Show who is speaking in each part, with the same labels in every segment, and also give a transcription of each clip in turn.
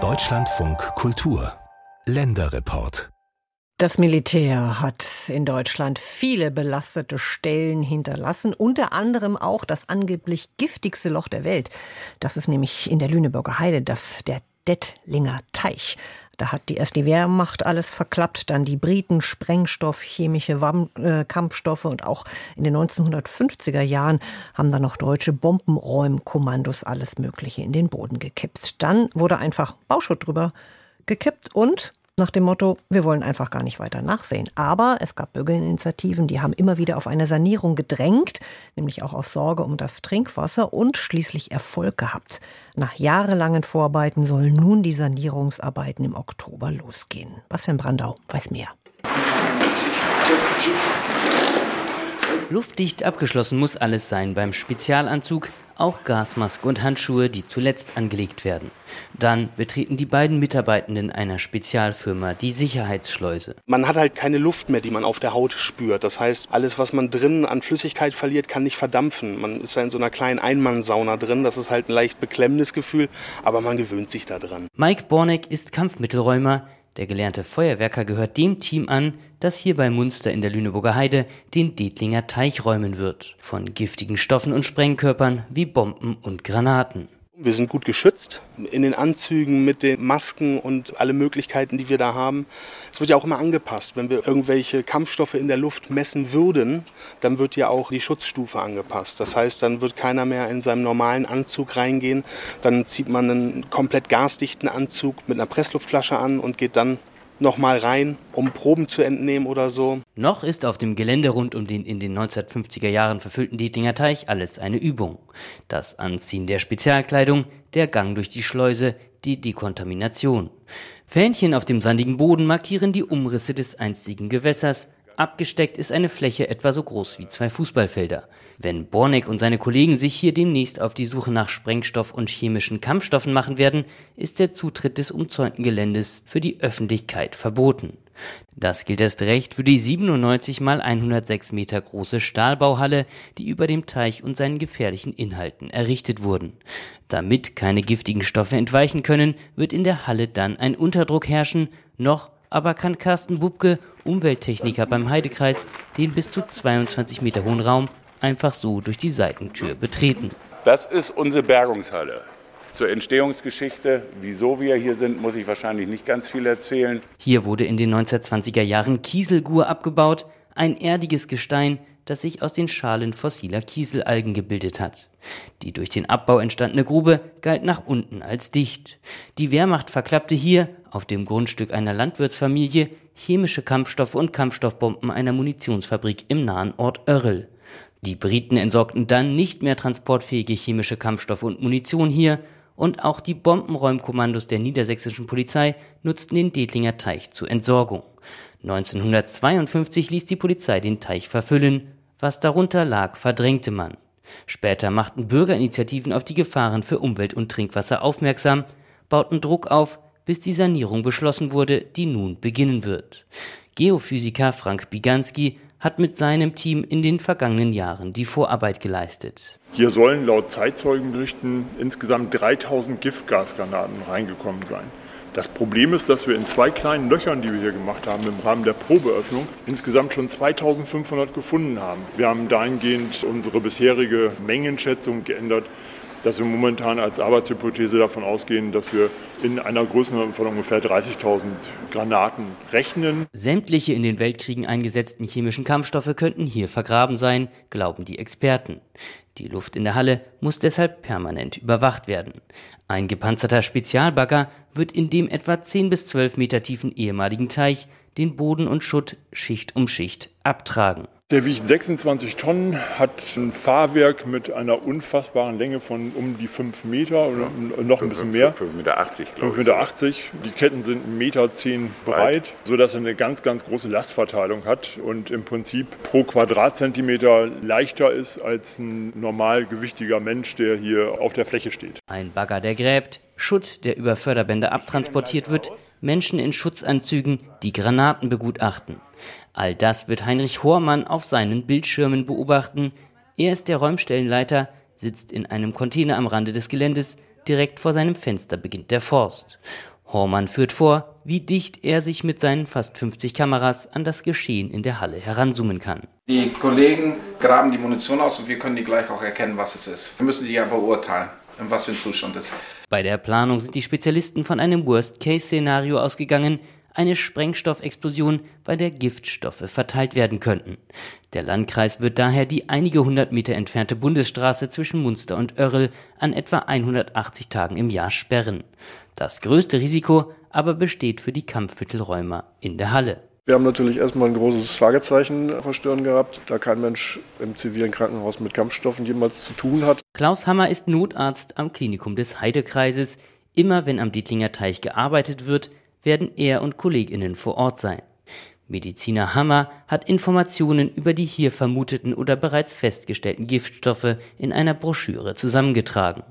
Speaker 1: Deutschlandfunk Kultur Länderreport
Speaker 2: das Militär hat in Deutschland viele belastete Stellen hinterlassen, unter anderem auch das angeblich giftigste Loch der Welt. Das ist nämlich in der Lüneburger Heide, das der Dettlinger Teich. Da hat die erst die Wehrmacht alles verklappt, dann die Briten Sprengstoff, chemische Wamm, äh, Kampfstoffe und auch in den 1950er Jahren haben dann noch deutsche Bombenräumkommandos alles Mögliche in den Boden gekippt. Dann wurde einfach Bauschutt drüber gekippt und nach dem Motto, wir wollen einfach gar nicht weiter nachsehen. Aber es gab Bürgerinitiativen, die haben immer wieder auf eine Sanierung gedrängt, nämlich auch aus Sorge um das Trinkwasser und schließlich Erfolg gehabt. Nach jahrelangen Vorarbeiten sollen nun die Sanierungsarbeiten im Oktober losgehen. Bastian Brandau weiß mehr.
Speaker 3: Luftdicht abgeschlossen muss alles sein beim Spezialanzug, auch Gasmaske und Handschuhe, die zuletzt angelegt werden. Dann betreten die beiden Mitarbeitenden einer Spezialfirma die Sicherheitsschleuse.
Speaker 4: Man hat halt keine Luft mehr, die man auf der Haut spürt. Das heißt, alles, was man drin an Flüssigkeit verliert, kann nicht verdampfen. Man ist ja in so einer kleinen Einmannsauna drin. Das ist halt ein leicht beklemmendes Gefühl, aber man gewöhnt sich daran.
Speaker 3: Mike Borneck ist Kampfmittelräumer. Der gelernte Feuerwerker gehört dem Team an, das hier bei Munster in der Lüneburger Heide den Detlinger Teich räumen wird. Von giftigen Stoffen und Sprengkörpern wie Bomben und Granaten.
Speaker 4: Wir sind gut geschützt in den Anzügen mit den Masken und alle Möglichkeiten, die wir da haben. Es wird ja auch immer angepasst. Wenn wir irgendwelche Kampfstoffe in der Luft messen würden, dann wird ja auch die Schutzstufe angepasst. Das heißt, dann wird keiner mehr in seinem normalen Anzug reingehen. Dann zieht man einen komplett gasdichten Anzug mit einer Pressluftflasche an und geht dann nochmal rein, um Proben zu entnehmen oder so.
Speaker 3: Noch ist auf dem Gelände rund um den in den 1950er Jahren verfüllten Dietlinger Teich alles eine Übung. Das Anziehen der Spezialkleidung, der Gang durch die Schleuse, die Dekontamination. Fähnchen auf dem sandigen Boden markieren die Umrisse des einstigen Gewässers, Abgesteckt ist eine Fläche etwa so groß wie zwei Fußballfelder. Wenn Borneck und seine Kollegen sich hier demnächst auf die Suche nach Sprengstoff und chemischen Kampfstoffen machen werden, ist der Zutritt des umzäunten Geländes für die Öffentlichkeit verboten. Das gilt erst recht für die 97 mal 106 Meter große Stahlbauhalle, die über dem Teich und seinen gefährlichen Inhalten errichtet wurden. Damit keine giftigen Stoffe entweichen können, wird in der Halle dann ein Unterdruck herrschen, noch aber kann Carsten Bubke, Umwelttechniker beim Heidekreis, den bis zu 22 Meter hohen Raum einfach so durch die Seitentür betreten.
Speaker 5: Das ist unsere Bergungshalle. Zur Entstehungsgeschichte, wieso wir hier sind, muss ich wahrscheinlich nicht ganz viel erzählen.
Speaker 3: Hier wurde in den 1920er Jahren Kieselgur abgebaut, ein erdiges Gestein, das sich aus den Schalen fossiler Kieselalgen gebildet hat. Die durch den Abbau entstandene Grube galt nach unten als dicht. Die Wehrmacht verklappte hier, auf dem Grundstück einer Landwirtsfamilie, chemische Kampfstoffe und Kampfstoffbomben einer Munitionsfabrik im nahen Ort Örrel. Die Briten entsorgten dann nicht mehr transportfähige chemische Kampfstoffe und Munition hier, und auch die Bombenräumkommandos der niedersächsischen Polizei nutzten den Detlinger Teich zur Entsorgung. 1952 ließ die Polizei den Teich verfüllen, was darunter lag, verdrängte man. Später machten Bürgerinitiativen auf die Gefahren für Umwelt und Trinkwasser aufmerksam, bauten Druck auf, bis die Sanierung beschlossen wurde, die nun beginnen wird. Geophysiker Frank Biganski hat mit seinem Team in den vergangenen Jahren die Vorarbeit geleistet.
Speaker 6: Hier sollen laut Zeitzeugenberichten insgesamt 3000 Giftgasgranaten reingekommen sein. Das Problem ist, dass wir in zwei kleinen Löchern, die wir hier gemacht haben, im Rahmen der Probeöffnung, insgesamt schon 2500 gefunden haben. Wir haben dahingehend unsere bisherige Mengenschätzung geändert, dass wir momentan als Arbeitshypothese davon ausgehen, dass wir in einer Größenordnung von ungefähr 30.000 Granaten rechnen.
Speaker 3: Sämtliche in den Weltkriegen eingesetzten chemischen Kampfstoffe könnten hier vergraben sein, glauben die Experten. Die Luft in der Halle muss deshalb permanent überwacht werden. Ein gepanzerter Spezialbagger wird in dem etwa 10 bis 12 Meter tiefen ehemaligen Teich den Boden und Schutt Schicht um Schicht abtragen.
Speaker 6: Der wiegt 26 Tonnen, hat ein Fahrwerk mit einer unfassbaren Länge von um die 5 Meter oder noch ein bisschen mehr.
Speaker 5: 5,80 Meter, 5,80
Speaker 6: Meter. Die Ketten sind 1,10 Meter breit, sodass er eine ganz, ganz große Lastverteilung hat und im Prinzip pro Quadratzentimeter leichter ist als ein normalgewichtiger Mensch, der hier auf der Fläche steht.
Speaker 3: Ein Bagger, der gräbt, Schutt, der über Förderbänder abtransportiert wird, Menschen in Schutzanzügen, die Granaten begutachten. All das wird Heinrich Hormann auf seinen Bildschirmen beobachten. Er ist der Räumstellenleiter, sitzt in einem Container am Rande des Geländes, direkt vor seinem Fenster beginnt der Forst. Hormann führt vor, wie dicht er sich mit seinen fast 50 Kameras an das Geschehen in der Halle heranzoomen kann.
Speaker 7: Die Kollegen graben die Munition aus und wir können die gleich auch erkennen, was es ist. Wir müssen die ja beurteilen, in was für ein Zustand ist.
Speaker 3: Bei der Planung sind die Spezialisten von einem Worst-Case-Szenario ausgegangen, eine Sprengstoffexplosion, bei der Giftstoffe verteilt werden könnten. Der Landkreis wird daher die einige hundert Meter entfernte Bundesstraße zwischen Munster und Oerrl an etwa 180 Tagen im Jahr sperren. Das größte Risiko aber besteht für die Kampfmittelräumer in der Halle.
Speaker 8: Wir haben natürlich erstmal ein großes Fragezeichen vor Stirn gehabt, da kein Mensch im zivilen Krankenhaus mit Kampfstoffen jemals zu tun hat.
Speaker 3: Klaus Hammer ist Notarzt am Klinikum des Heidekreises. Immer wenn am Dietlinger Teich gearbeitet wird, werden er und Kolleginnen vor Ort sein. Mediziner Hammer hat Informationen über die hier vermuteten oder bereits festgestellten Giftstoffe in einer Broschüre zusammengetragen.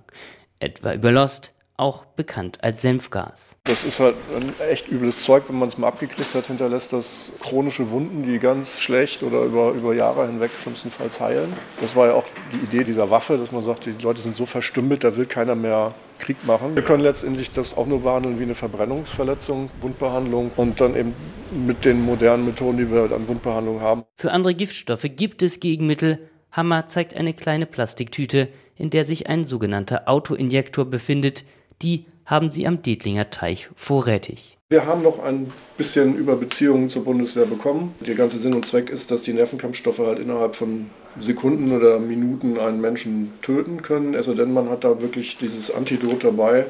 Speaker 3: Etwa über Lost, auch bekannt als Senfgas.
Speaker 8: Das ist halt ein echt übles Zeug, wenn man es mal abgekriegt hat, hinterlässt das chronische Wunden, die ganz schlecht oder über, über Jahre hinweg schlimmstenfalls heilen. Das war ja auch die Idee dieser Waffe, dass man sagt, die Leute sind so verstümmelt, da will keiner mehr Krieg machen. Wir können letztendlich das auch nur behandeln wie eine Verbrennungsverletzung, Wundbehandlung und dann eben mit den modernen Methoden, die wir an Wundbehandlung haben.
Speaker 3: Für andere Giftstoffe gibt es Gegenmittel. Hammer zeigt eine kleine Plastiktüte, in der sich ein sogenannter Autoinjektor befindet, die haben sie am Dietlinger Teich vorrätig.
Speaker 8: Wir haben noch ein bisschen über Beziehungen zur Bundeswehr bekommen. Der ganze Sinn und Zweck ist, dass die Nervenkampfstoffe halt innerhalb von Sekunden oder Minuten einen Menschen töten können. Also denn man hat da wirklich dieses Antidot dabei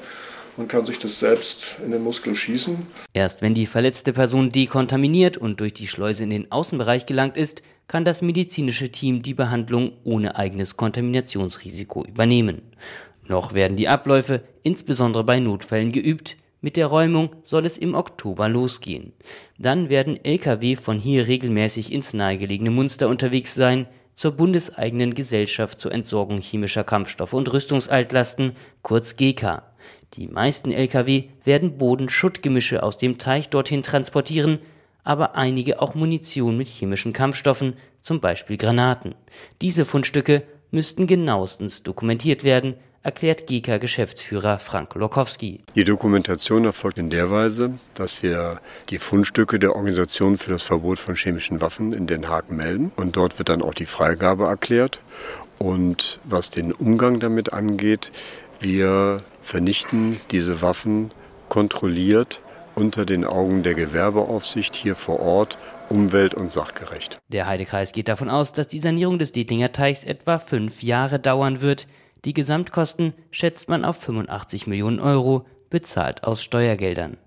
Speaker 8: und kann sich das selbst in den Muskel schießen.
Speaker 3: Erst wenn die verletzte Person dekontaminiert und durch die Schleuse in den Außenbereich gelangt ist, kann das medizinische Team die Behandlung ohne eigenes Kontaminationsrisiko übernehmen. Noch werden die Abläufe insbesondere bei Notfällen geübt. Mit der Räumung soll es im Oktober losgehen. Dann werden Lkw von hier regelmäßig ins nahegelegene Munster unterwegs sein, zur bundeseigenen Gesellschaft zur Entsorgung chemischer Kampfstoffe und Rüstungsaltlasten, kurz GK. Die meisten Lkw werden Bodenschuttgemische aus dem Teich dorthin transportieren, aber einige auch Munition mit chemischen Kampfstoffen, zum Beispiel Granaten. Diese Fundstücke müssten genauestens dokumentiert werden, erklärt GIKA-Geschäftsführer Frank Lokowski.
Speaker 9: Die Dokumentation erfolgt in der Weise, dass wir die Fundstücke der Organisation für das Verbot von chemischen Waffen in Den Haag melden und dort wird dann auch die Freigabe erklärt. Und was den Umgang damit angeht, wir vernichten diese Waffen kontrolliert unter den Augen der Gewerbeaufsicht hier vor Ort umwelt- und sachgerecht.
Speaker 3: Der Heidekreis geht davon aus, dass die Sanierung des Dietlinger Teichs etwa fünf Jahre dauern wird. Die Gesamtkosten schätzt man auf 85 Millionen Euro, bezahlt aus Steuergeldern.